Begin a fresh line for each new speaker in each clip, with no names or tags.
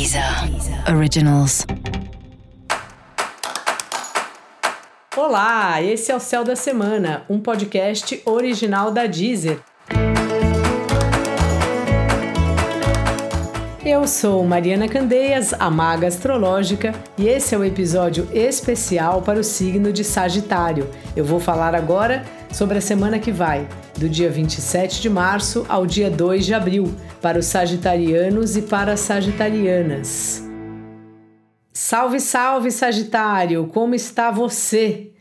Deezer Originals.
Olá, esse é o Céu da Semana, um podcast original da Deezer. Eu sou Mariana Candeias, a maga astrológica, e esse é o episódio especial para o signo de Sagitário. Eu vou falar agora sobre a semana que vai, do dia 27 de março ao dia 2 de abril, para os sagitarianos e para as sagitarianas. Salve, salve, Sagitário! Como está você?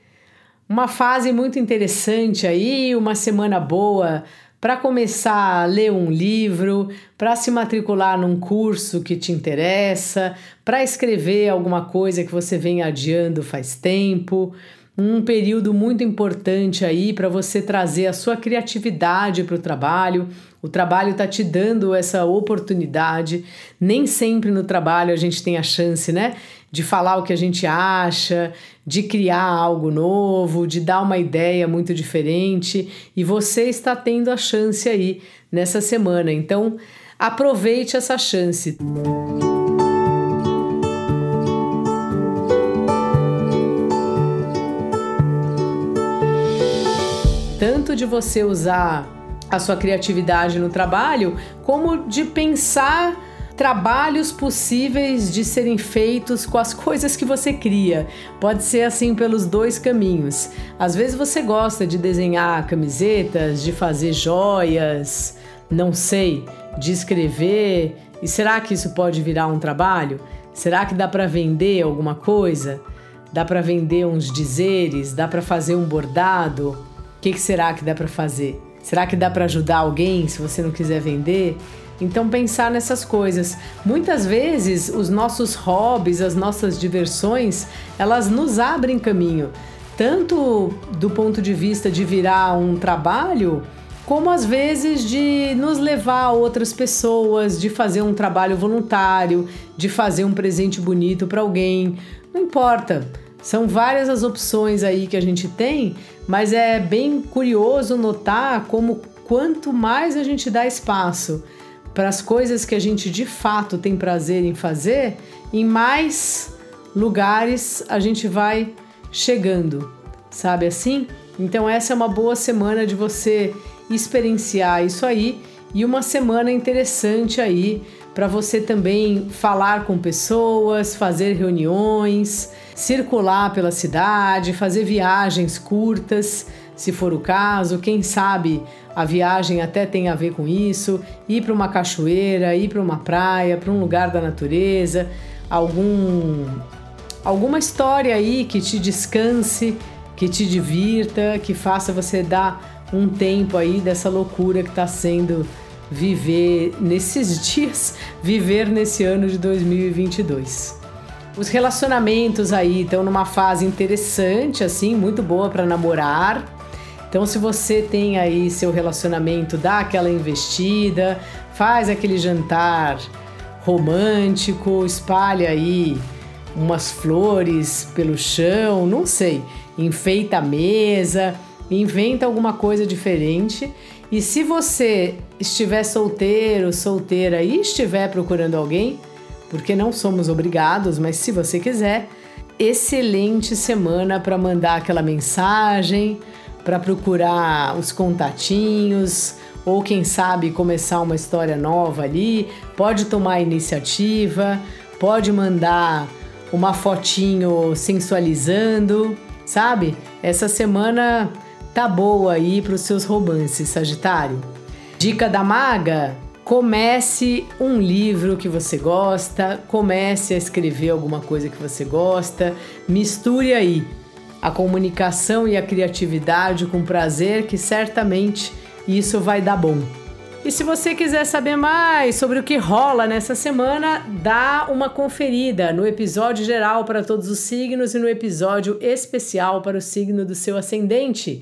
Uma fase muito interessante aí, uma semana boa para começar a ler um livro, para se matricular num curso que te interessa, para escrever alguma coisa que você vem adiando faz tempo um período muito importante aí para você trazer a sua criatividade para o trabalho. O trabalho está te dando essa oportunidade. Nem sempre no trabalho a gente tem a chance, né? De falar o que a gente acha, de criar algo novo, de dar uma ideia muito diferente. E você está tendo a chance aí nessa semana. Então, aproveite essa chance. Música tanto de você usar a sua criatividade no trabalho, como de pensar trabalhos possíveis de serem feitos com as coisas que você cria. Pode ser assim pelos dois caminhos. Às vezes você gosta de desenhar camisetas, de fazer joias, não sei, de escrever. E será que isso pode virar um trabalho? Será que dá para vender alguma coisa? Dá para vender uns dizeres? Dá para fazer um bordado? O que, que será que dá para fazer? Será que dá para ajudar alguém se você não quiser vender? Então pensar nessas coisas. Muitas vezes os nossos hobbies, as nossas diversões, elas nos abrem caminho, tanto do ponto de vista de virar um trabalho, como às vezes de nos levar a outras pessoas, de fazer um trabalho voluntário, de fazer um presente bonito para alguém. Não importa. São várias as opções aí que a gente tem, mas é bem curioso notar como quanto mais a gente dá espaço para as coisas que a gente de fato tem prazer em fazer, em mais lugares a gente vai chegando, sabe assim? Então essa é uma boa semana de você experienciar isso aí e uma semana interessante aí para você também falar com pessoas, fazer reuniões, circular pela cidade, fazer viagens curtas, se for o caso. Quem sabe a viagem até tem a ver com isso, ir para uma cachoeira, ir para uma praia, para um lugar da natureza, algum alguma história aí que te descanse, que te divirta, que faça você dar um tempo aí dessa loucura que está sendo viver nesses dias, viver nesse ano de 2022. Os relacionamentos aí estão numa fase interessante, assim, muito boa para namorar. Então, se você tem aí seu relacionamento, dá aquela investida, faz aquele jantar romântico, espalha aí umas flores pelo chão, não sei, enfeita a mesa, inventa alguma coisa diferente e se você estiver solteiro, solteira e estiver procurando alguém, porque não somos obrigados, mas se você quiser, excelente semana para mandar aquela mensagem, para procurar os contatinhos, ou quem sabe começar uma história nova ali, pode tomar iniciativa, pode mandar uma fotinho sensualizando, sabe? Essa semana tá boa aí para os seus romances, Sagitário. Dica da maga: comece um livro que você gosta, comece a escrever alguma coisa que você gosta, misture aí a comunicação e a criatividade com prazer, que certamente isso vai dar bom. E se você quiser saber mais sobre o que rola nessa semana, dá uma conferida no episódio geral para todos os signos e no episódio especial para o signo do seu ascendente.